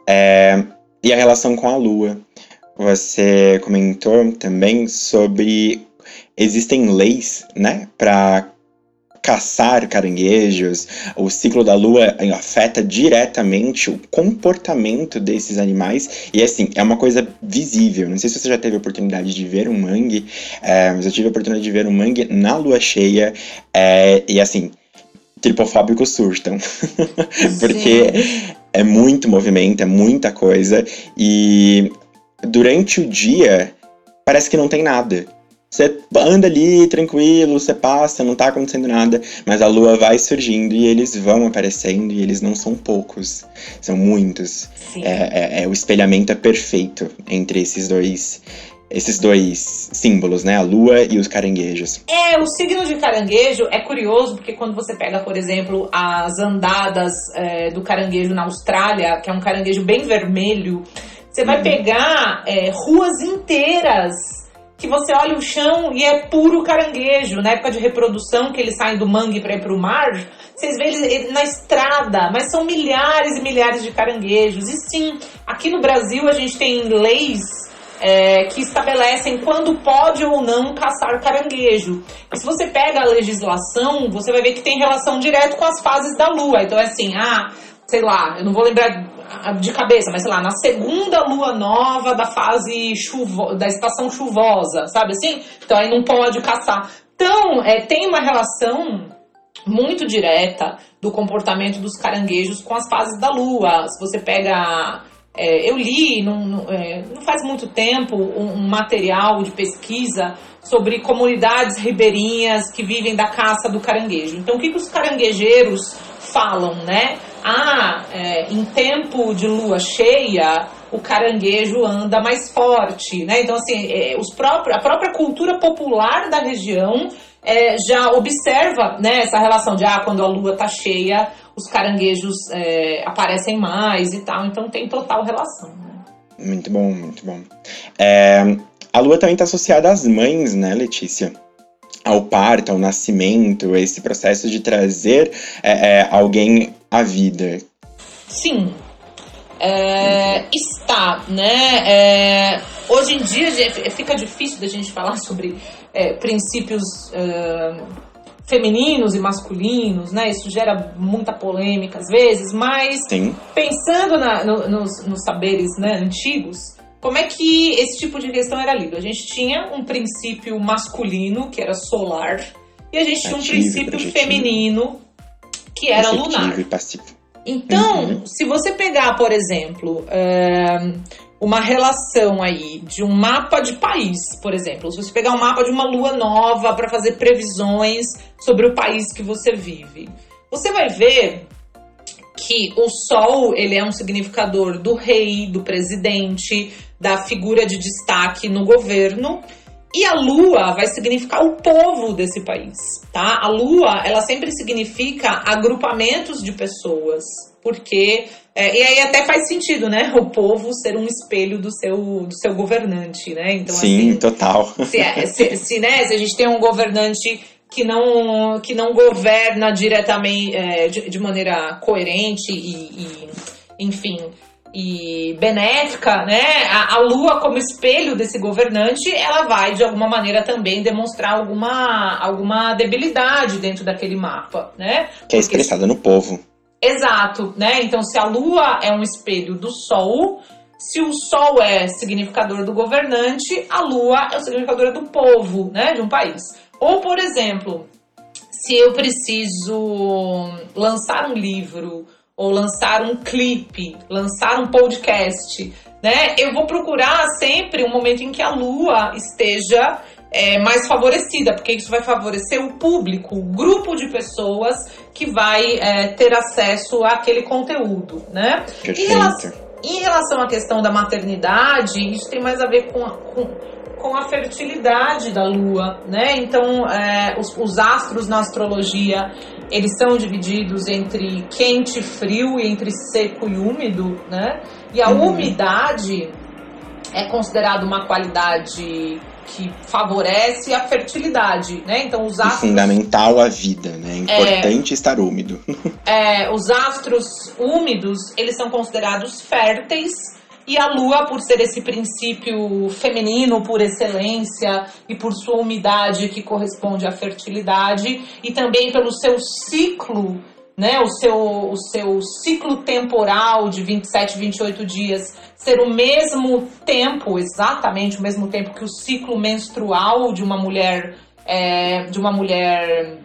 é, e a relação com a Lua. Você comentou também sobre existem leis, né, para caçar caranguejos. O ciclo da lua afeta diretamente o comportamento desses animais e assim é uma coisa visível. Não sei se você já teve a oportunidade de ver um mangue, é, mas eu tive a oportunidade de ver um mangue na lua cheia é, e assim tripofóbicos surtam porque é muito movimento, é muita coisa e durante o dia parece que não tem nada. Você anda ali tranquilo, você passa, não tá acontecendo nada, mas a lua vai surgindo e eles vão aparecendo e eles não são poucos, são muitos. É, é, é, o espelhamento é perfeito entre esses dois esses dois símbolos, né? A lua e os caranguejos. É, o signo de caranguejo é curioso porque quando você pega, por exemplo, as andadas é, do caranguejo na Austrália, que é um caranguejo bem vermelho, você vai uhum. pegar é, ruas inteiras que você olha o chão e é puro caranguejo. Na época de reprodução, que eles saem do mangue para ir para o mar, vocês veem eles na estrada, mas são milhares e milhares de caranguejos. E sim, aqui no Brasil a gente tem leis é, que estabelecem quando pode ou não caçar caranguejo. E se você pega a legislação, você vai ver que tem relação direta com as fases da lua. Então é assim, ah, sei lá, eu não vou lembrar de cabeça, mas sei lá, na segunda lua nova da fase chuvo, da estação chuvosa, sabe assim? Então aí não pode caçar. Então, é, tem uma relação muito direta do comportamento dos caranguejos com as fases da lua. Se você pega. É, eu li, não, não, é, não, faz muito tempo, um, um, material de pesquisa sobre comunidades ribeirinhas que vivem da caça do caranguejo. Então, o que, que os caranguejeiros falam, né? Ah, é, em tempo de lua cheia, o caranguejo anda mais forte, né? Então, assim, é, os próprios, a própria cultura popular da região é, já observa né, essa relação de, ah, quando a lua tá cheia, os caranguejos é, aparecem mais e tal. Então, tem total relação, né? Muito bom, muito bom. É, a lua também está associada às mães, né, Letícia? Ao parto, ao nascimento, esse processo de trazer é, é, alguém à vida. Sim. É, está, né? É, hoje em dia fica difícil da gente falar sobre é, princípios é, femininos e masculinos, né? Isso gera muita polêmica às vezes, mas Sim. pensando na, no, nos, nos, saberes né, antigos, como é que esse tipo de questão era lido? A gente tinha um princípio masculino, que era solar, e a gente tinha um princípio feminino, que era lunar. E passivo. Então, uhum. se você pegar, por exemplo, uma relação aí de um mapa de país, por exemplo, se você pegar um mapa de uma lua nova para fazer previsões sobre o país que você vive, você vai ver que o sol ele é um significador do rei, do presidente, da figura de destaque no governo. E a lua vai significar o povo desse país, tá? A lua, ela sempre significa agrupamentos de pessoas, porque é, e aí até faz sentido, né? O povo ser um espelho do seu, do seu governante, né? Então, Sim, assim, total. Se, é, se, se, né, se a gente tem um governante que não, que não governa diretamente, é, de, de, maneira coerente e, e enfim, e benéfica, né? A, a, Lua como espelho desse governante, ela vai de alguma maneira também demonstrar alguma, alguma debilidade dentro daquele mapa, né? Que é expressada no povo. Exato, né? Então, se a Lua é um espelho do Sol, se o Sol é significador do governante, a Lua é o significador do povo, né? De um país. Ou, por exemplo, se eu preciso lançar um livro ou lançar um clipe, lançar um podcast, né? Eu vou procurar sempre um momento em que a lua esteja é, mais favorecida, porque isso vai favorecer o público, o grupo de pessoas que vai é, ter acesso àquele conteúdo, né? Em relação, em relação, à questão da maternidade, isso tem mais a ver com, com, com a fertilidade da lua, né? Então, é, os, os astros na astrologia eles são divididos entre quente e frio e entre seco e úmido, né? E a uhum. umidade é considerada uma qualidade que favorece a fertilidade, né? Então os astros... E fundamental à vida, né? É importante é, estar úmido. é, os astros úmidos, eles são considerados férteis e a lua, por ser esse princípio feminino por excelência e por sua umidade que corresponde à fertilidade, e também pelo seu ciclo, né, o seu, o seu ciclo temporal de 27, 28 dias ser o mesmo tempo, exatamente o mesmo tempo que o ciclo menstrual de uma mulher, é, de uma mulher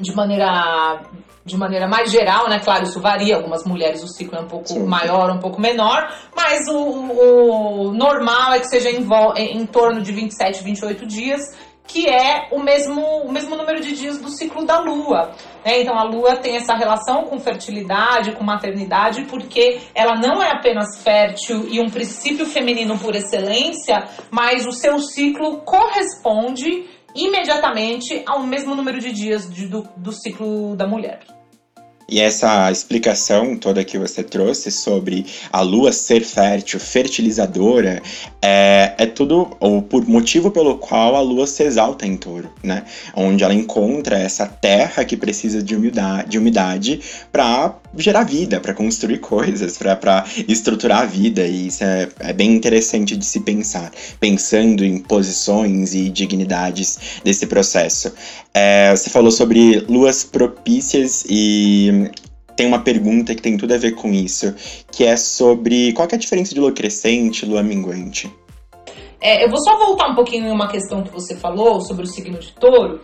de maneira de maneira mais geral, né? Claro, isso varia. Algumas mulheres o ciclo é um pouco Sim. maior, um pouco menor, mas o, o normal é que seja em, em torno de 27, 28 dias que é o mesmo, o mesmo número de dias do ciclo da Lua. Né? Então a Lua tem essa relação com fertilidade, com maternidade, porque ela não é apenas fértil e um princípio feminino por excelência, mas o seu ciclo corresponde imediatamente ao mesmo número de dias de, do, do ciclo da mulher. E essa explicação toda que você trouxe sobre a lua ser fértil, fertilizadora, é, é tudo o por motivo pelo qual a lua se exalta em touro, né? Onde ela encontra essa terra que precisa de umidade, de umidade para gerar vida, para construir coisas, para estruturar a vida. E isso é, é bem interessante de se pensar, pensando em posições e dignidades desse processo. É, você falou sobre luas propícias e tem uma pergunta que tem tudo a ver com isso, que é sobre qual é a diferença de lua crescente e lua minguante. É, eu vou só voltar um pouquinho em uma questão que você falou sobre o signo de touro,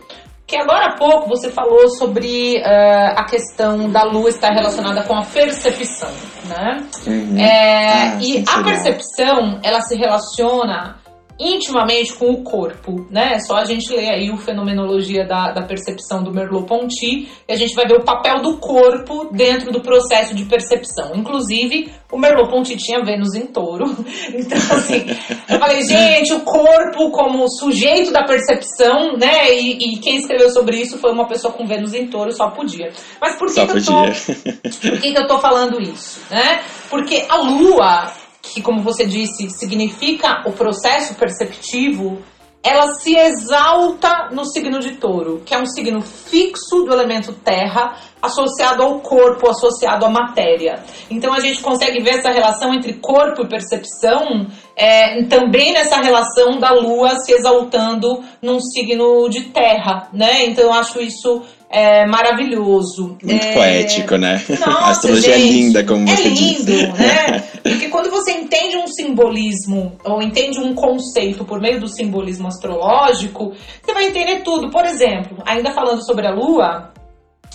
que agora há pouco você falou sobre uh, a questão da lua estar relacionada com a percepção, né? Uhum. É, ah, e a percepção, ela se relaciona intimamente com o corpo, né? É só a gente ler aí o Fenomenologia da, da Percepção do Merleau-Ponty e a gente vai ver o papel do corpo dentro do processo de percepção. Inclusive, o Merleau-Ponty tinha Vênus em touro. Então, assim, eu falei, gente, o corpo como sujeito da percepção, né? E, e, quem escreveu sobre isso foi uma pessoa com Vênus em touro, só podia. Mas por que, que eu tô... Por que, que eu tô falando isso, né? Porque a Lua que, como você disse, significa o processo perceptivo, ela se exalta no signo de touro, que é um signo fixo do elemento terra, associado ao corpo, associado à matéria. Então a gente consegue ver essa relação entre corpo e percepção é, também nessa relação da lua se exaltando num signo de terra, né? Então eu acho isso é maravilhoso. Muito é... poético, né? Nossa, a astrologia é gente, é linda, como é você lindo, disse. né? Porque quando você entende um simbolismo ou entende um conceito por meio do simbolismo astrológico, você vai entender tudo. Por exemplo, ainda falando sobre a Lua,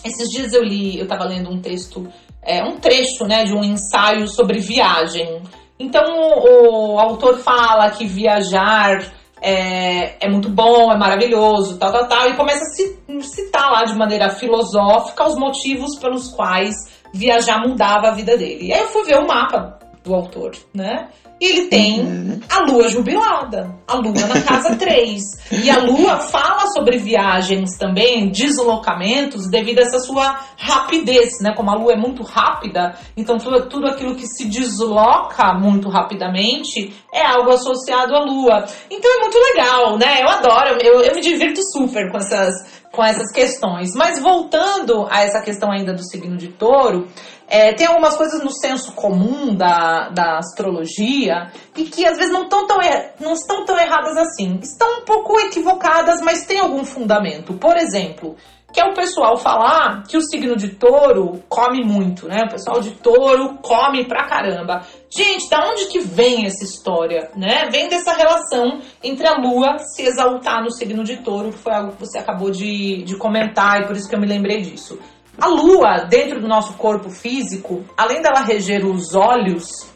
esses dias eu li, eu estava lendo um texto, é, um trecho, né, de um ensaio sobre viagem. Então o, o autor fala que viajar é, é muito bom, é maravilhoso, tal, tal, tal, e começa a citar lá de maneira filosófica os motivos pelos quais viajar mudava a vida dele. E aí eu fui ver o mapa do autor, né? E ele tem uhum. a lua jubilada, a lua na casa 3. E a lua fala sobre viagens também, deslocamentos, devido a essa sua rapidez, né? Como a lua é muito rápida, então tudo, tudo aquilo que se desloca muito rapidamente é algo associado à lua. Então é muito legal, né? Eu adoro, eu, eu me divirto super com essas, com essas questões. Mas voltando a essa questão ainda do signo de touro, é, tem algumas coisas no senso comum da, da astrologia e que às vezes não, tão, tão, não estão tão erradas assim. Estão um pouco equivocadas, mas tem algum fundamento. Por exemplo, que é o pessoal falar que o signo de touro come muito, né? O pessoal de touro come pra caramba. Gente, da onde que vem essa história, né? Vem dessa relação entre a lua se exaltar no signo de touro, que foi algo que você acabou de, de comentar e por isso que eu me lembrei disso. A lua, dentro do nosso corpo físico, além dela reger os olhos,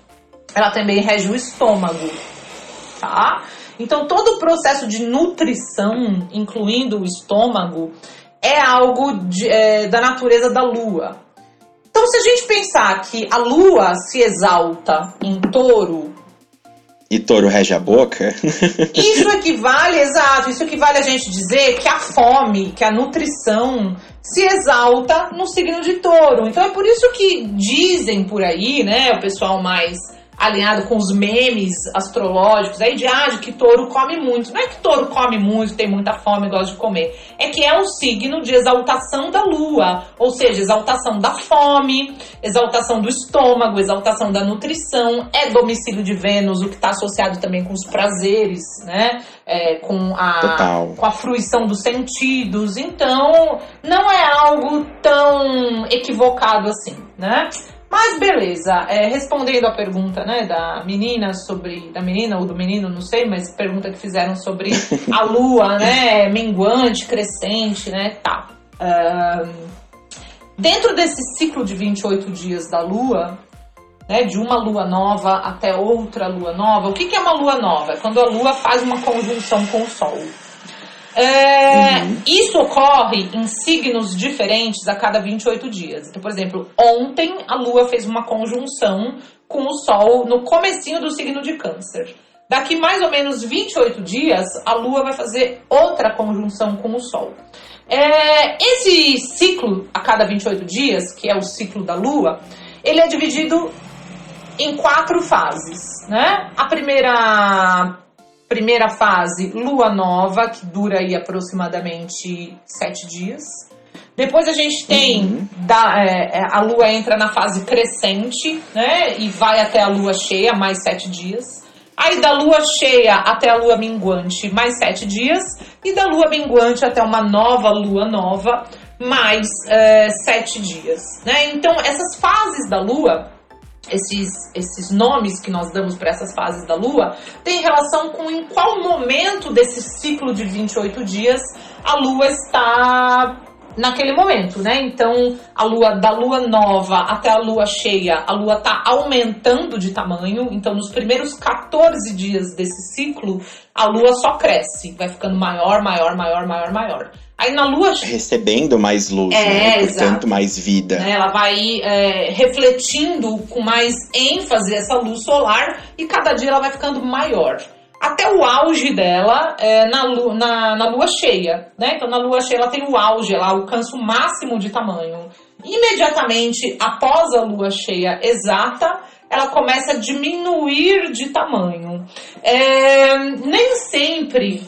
ela também rege o estômago, tá? Então, todo o processo de nutrição, incluindo o estômago, é algo de, é, da natureza da lua. Então, se a gente pensar que a lua se exalta em touro. E touro rege a boca? isso equivale, exato, isso equivale a gente dizer que a fome, que a nutrição se exalta no signo de touro. Então é por isso que dizem por aí, né, o pessoal mais alinhado com os memes astrológicos aí de, ah, de que touro come muito. Não é que touro come muito, tem muita fome e gosta de comer. É que é um signo de exaltação da lua, ou seja, exaltação da fome, exaltação do estômago, exaltação da nutrição, é domicílio de Vênus, o que está associado também com os prazeres, né? É, com, a, com a fruição dos sentidos. Então, não é algo tão equivocado assim, né? Mas beleza, é, respondendo a pergunta né, da menina sobre. Da menina ou do menino, não sei, mas pergunta que fizeram sobre a lua, né? Minguante, crescente, né? Tá. Uh, dentro desse ciclo de 28 dias da Lua, né, de uma lua nova até outra lua nova. O que, que é uma lua nova? É quando a lua faz uma conjunção com o Sol. É, uhum. Isso ocorre em signos diferentes a cada 28 dias. Então, por exemplo, ontem a Lua fez uma conjunção com o Sol no comecinho do signo de Câncer. Daqui mais ou menos 28 dias, a Lua vai fazer outra conjunção com o Sol. É, esse ciclo a cada 28 dias, que é o ciclo da Lua, ele é dividido em quatro fases, né? A primeira primeira fase, lua nova, que dura aí aproximadamente sete dias. Depois a gente tem uhum. da, é, é, a lua entra na fase crescente, né? E vai até a lua cheia, mais sete dias. Aí da lua cheia até a lua minguante, mais sete dias. E da lua minguante até uma nova lua nova, mais é, sete dias. Né? Então, essas fases da lua esses, esses nomes que nós damos para essas fases da Lua tem relação com em qual momento desse ciclo de 28 dias a Lua está naquele momento, né? Então, a lua da lua nova até a lua cheia, a lua tá aumentando de tamanho. Então, nos primeiros 14 dias desse ciclo, a lua só cresce, vai ficando maior, maior, maior, maior, maior. Aí na lua. Recebendo mais luz, é, né? portanto, exato. mais vida. Né? Ela vai é, refletindo com mais ênfase essa luz solar e cada dia ela vai ficando maior. Até o auge dela é na, lua, na, na lua cheia, né? Então na lua cheia ela tem o auge, ela alcança o máximo de tamanho. Imediatamente após a lua cheia exata, ela começa a diminuir de tamanho. É, nem sempre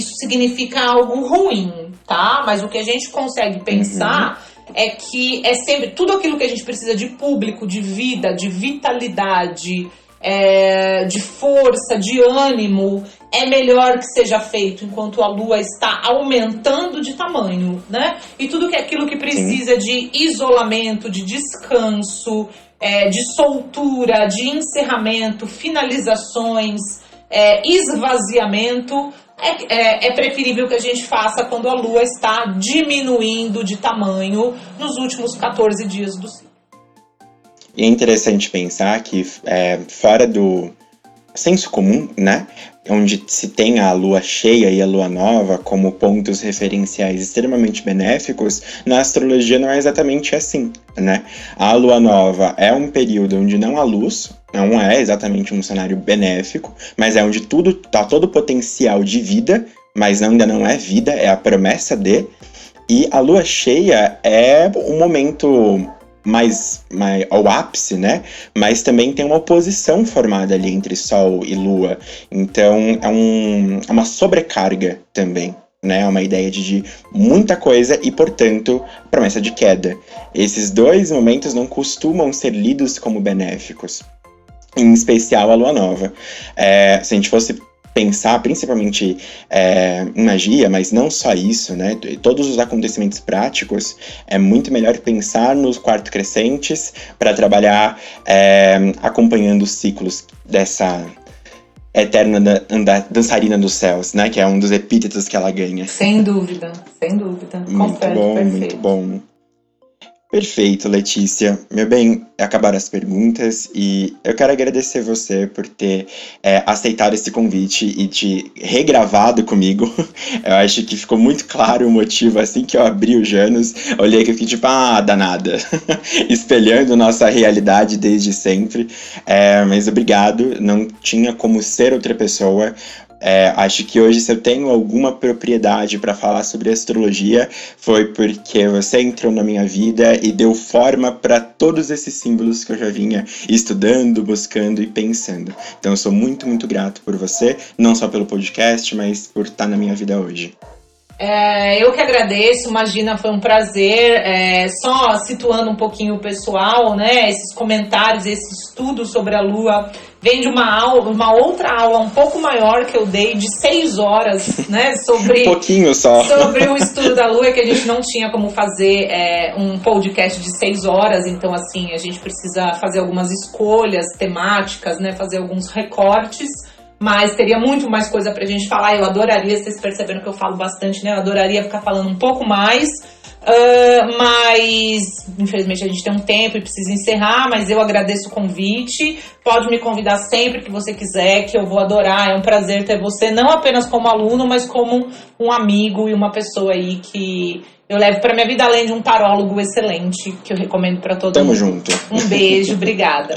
isso significa algo ruim, tá? Mas o que a gente consegue pensar uhum. é que é sempre tudo aquilo que a gente precisa de público, de vida, de vitalidade, é, de força, de ânimo, é melhor que seja feito enquanto a lua está aumentando de tamanho, né? E tudo que é aquilo que precisa Sim. de isolamento, de descanso, é, de soltura, de encerramento, finalizações, é, esvaziamento, é, é, é, preferível que a gente faça quando a Lua está diminuindo de tamanho nos últimos 14 dias do ciclo. E é interessante pensar que, é, fora do senso comum, né? Onde se tem a lua cheia e a lua nova como pontos referenciais extremamente benéficos, na astrologia não é exatamente assim, né? A lua nova é um período onde não há luz, não é exatamente um cenário benéfico, mas é onde tudo tá todo o potencial de vida, mas ainda não é vida, é a promessa de. E a lua cheia é um momento mais, mais ao ápice, né? Mas também tem uma oposição formada ali entre Sol e Lua. Então é, um, é uma sobrecarga também. Né, é uma ideia de, de muita coisa e, portanto, promessa de queda. Esses dois momentos não costumam ser lidos como benéficos em especial a lua nova. É, se a gente fosse pensar principalmente é, em magia, mas não só isso, né? Todos os acontecimentos práticos, é muito melhor pensar nos quartos crescentes para trabalhar é, acompanhando os ciclos dessa eterna dançarina dos céus, né? Que é um dos epítetos que ela ganha. Sem dúvida, sem dúvida. Muito Confere, bom, perfeito. muito bom. Perfeito, Letícia. Meu bem, acabaram as perguntas e eu quero agradecer você por ter é, aceitado esse convite e te regravado comigo. Eu acho que ficou muito claro o motivo assim que eu abri o Janus. Olhei que eu fiquei tipo, ah, danada. Espelhando nossa realidade desde sempre. É, mas obrigado, não tinha como ser outra pessoa. É, acho que hoje, se eu tenho alguma propriedade para falar sobre astrologia, foi porque você entrou na minha vida e deu forma para todos esses símbolos que eu já vinha estudando, buscando e pensando. Então, eu sou muito, muito grato por você, não só pelo podcast, mas por estar na minha vida hoje. É, eu que agradeço, imagina, foi um prazer. É, só situando um pouquinho o pessoal, né? Esses comentários, esse estudo sobre a Lua vem de uma aula, uma outra aula um pouco maior que eu dei de seis horas, né? Sobre um pouquinho só sobre o estudo da Lua que a gente não tinha como fazer é, um podcast de seis horas, então assim a gente precisa fazer algumas escolhas temáticas, né? Fazer alguns recortes mas teria muito mais coisa pra gente falar. Eu adoraria, vocês perceberam que eu falo bastante, né? Eu adoraria ficar falando um pouco mais. Uh, mas infelizmente a gente tem um tempo e precisa encerrar, mas eu agradeço o convite. Pode me convidar sempre que você quiser, que eu vou adorar. É um prazer ter você, não apenas como aluno, mas como um amigo e uma pessoa aí que eu levo para minha vida além de um tarólogo excelente, que eu recomendo para todo Tamo mundo. junto. Um beijo, obrigada.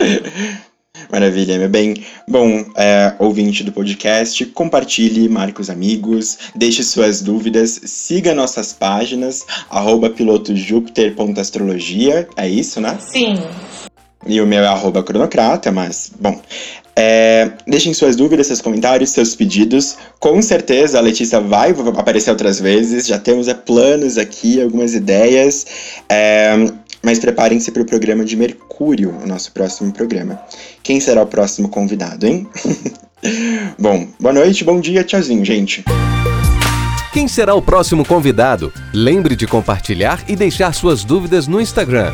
Maravilha, meu bem. Bom, é, ouvinte do podcast, compartilhe, marque os amigos, deixe suas dúvidas, siga nossas páginas, arroba pilotojúpiter.astrologia, é isso, né? Sim. E o meu é arroba cronocrata, mas, bom. É, deixem suas dúvidas, seus comentários, seus pedidos. Com certeza a Letícia vai aparecer outras vezes. Já temos é, planos aqui, algumas ideias. É, mas preparem-se para o programa de Mercúrio, o nosso próximo programa. Quem será o próximo convidado, hein? bom, boa noite, bom dia, tchauzinho, gente. Quem será o próximo convidado? Lembre de compartilhar e deixar suas dúvidas no Instagram.